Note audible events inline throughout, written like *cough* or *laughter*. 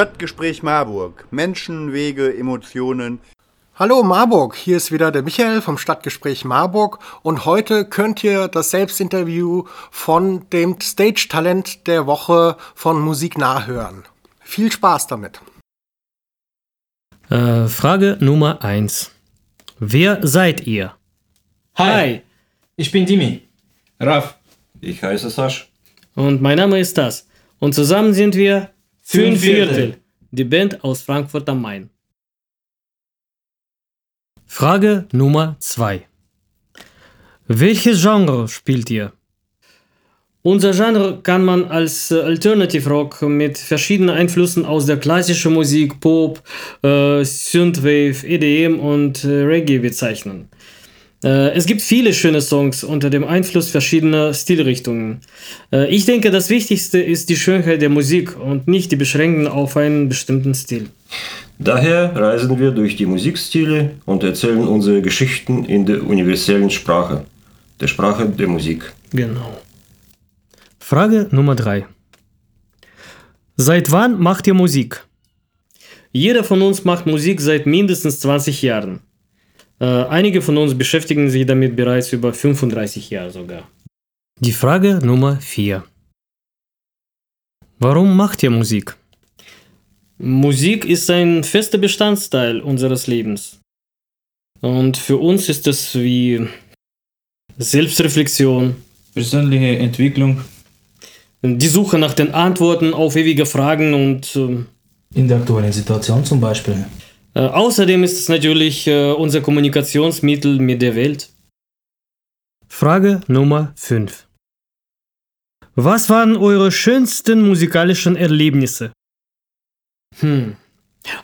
Stadtgespräch Marburg. Menschen, Wege, Emotionen. Hallo Marburg, hier ist wieder der Michael vom Stadtgespräch Marburg und heute könnt ihr das Selbstinterview von dem Stage-Talent der Woche von Musik nachhören. Viel Spaß damit. Äh, Frage Nummer 1. Wer seid ihr? Hi, ich bin Dimi. Raf. Ich heiße Sasch. Und mein Name ist Das. Und zusammen sind wir Viertel. die Band aus Frankfurt am Main. Frage Nummer 2. Welches Genre spielt ihr? Unser Genre kann man als äh, Alternative Rock mit verschiedenen Einflüssen aus der klassischen Musik, Pop, äh, Synthwave, EDM und äh, Reggae bezeichnen. Äh, es gibt viele schöne Songs unter dem Einfluss verschiedener Stilrichtungen. Äh, ich denke, das Wichtigste ist die Schönheit der Musik und nicht die Beschränkung auf einen bestimmten Stil. Daher reisen wir durch die Musikstile und erzählen unsere Geschichten in der universellen Sprache, der Sprache der Musik. Genau. Frage Nummer 3. Seit wann macht ihr Musik? Jeder von uns macht Musik seit mindestens 20 Jahren. Äh, einige von uns beschäftigen sich damit bereits über 35 Jahre sogar. Die Frage Nummer 4. Warum macht ihr Musik? Musik ist ein fester Bestandteil unseres Lebens. Und für uns ist es wie Selbstreflexion, Persönliche Entwicklung die Suche nach den Antworten auf ewige Fragen und ähm, In der aktuellen Situation zum Beispiel. Äh, außerdem ist es natürlich äh, unser Kommunikationsmittel mit der Welt. Frage Nummer 5. Was waren eure schönsten musikalischen Erlebnisse? Hm.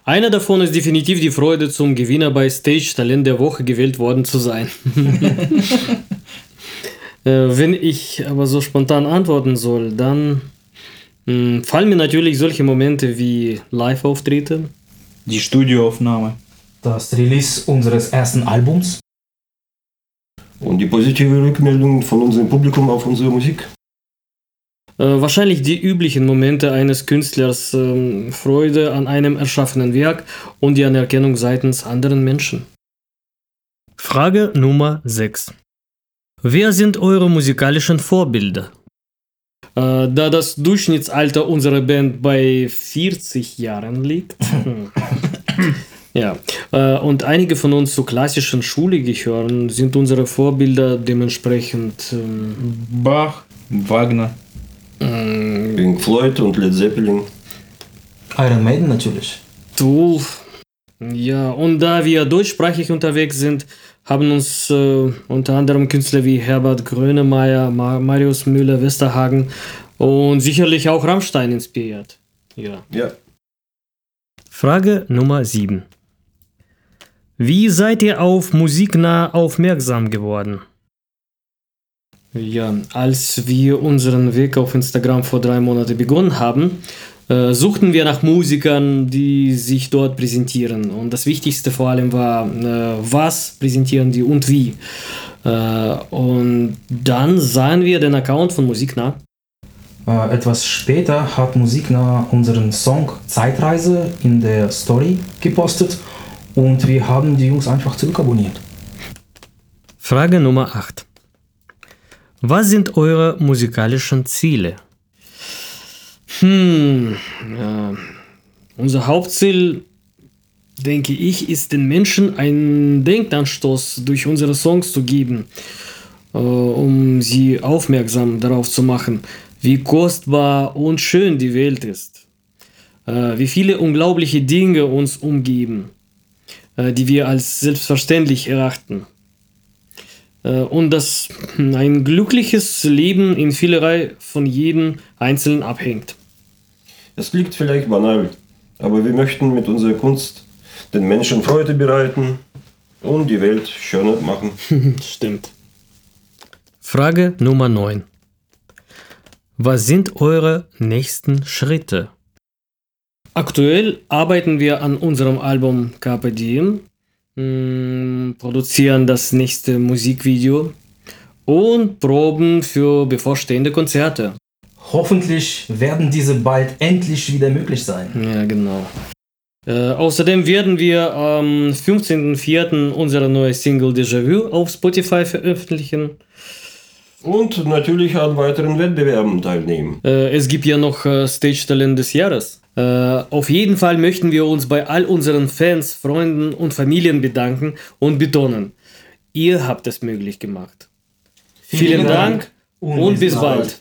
Einer davon ist definitiv die Freude, zum Gewinner bei Stage Talent der Woche gewählt worden zu sein. *laughs* Äh, Wenn ich aber so spontan antworten soll, dann mh, fallen mir natürlich solche Momente wie Live-Auftritte, die Studioaufnahme. Das Release unseres ersten Albums. Und die positive Rückmeldung von unserem Publikum auf unsere Musik. äh, wahrscheinlich die üblichen Momente eines Künstlers, ähm, Freude an einem erschaffenen Werk und die Anerkennung seitens anderen Menschen. Frage Nummer 6. Wer sind eure musikalischen Vorbilder? Äh, da das Durchschnittsalter unserer Band bei 40 Jahren liegt. *laughs* hm. ja, äh, und einige von uns zur klassischen Schule gehören, sind unsere Vorbilder dementsprechend ähm, Bach, Wagner. mh, Pink Floyd und Led Zeppelin. Iron Maiden natürlich. Tool. Ja, und da wir deutschsprachig unterwegs sind, haben uns äh, unter anderem Künstler wie Herbert Grönemeyer, Ma Marius Müller-Westerhagen und sicherlich auch Rammstein inspiriert. Ja. Ja. Frage Nummer 7. Wie seid ihr auf Musiknah aufmerksam geworden? Ja, als wir unseren Weg auf Instagram vor drei Monaten begonnen haben, äh, suchten wir nach Musikern, die sich dort präsentieren. Und das Wichtigste vor allem war, äh, was präsentieren die und wie. Äh, und dann sahen wir den Account von Musiknah. Äh, etwas später hat Musiknah unseren Song Zeitreise in der Story gepostet und wir haben die Jungs einfach zurückabonniert. Frage Nummer 8. Was sind eure musikalischen Ziele? Hm, ja. unser Hauptziel, denke ich, ist den Menschen einen Denkanstoß durch unsere Songs zu geben, äh, um sie aufmerksam darauf zu machen, wie kostbar und schön die Welt ist, äh, wie viele unglaubliche Dinge uns umgeben, äh, die wir als selbstverständlich erachten äh, und dass ein glückliches Leben in vielerlei von jedem Einzelnen abhängt. Es klingt vielleicht banal, aber wir möchten mit unserer Kunst den Menschen Freude bereiten und die Welt schöner machen. *laughs* Stimmt. Frage Nummer 9. Was sind eure nächsten Schritte? Aktuell arbeiten wir an unserem Album Carpe Diem, mh, produzieren das nächste Musikvideo und proben für bevorstehende Konzerte. Hoffentlich werden diese bald endlich wieder möglich sein. Ja, genau. Äh, außerdem werden wir am 15.04. unsere neue Single Déjà-vu auf Spotify veröffentlichen. Und natürlich an weiteren Wettbewerben teilnehmen. Äh, es gibt ja noch äh, Stage Talent des Jahres. Äh, auf jeden Fall möchten wir uns bei all unseren Fans, Freunden und Familien bedanken und betonen, ihr habt es möglich gemacht. Vielen, Dank und, bis bald.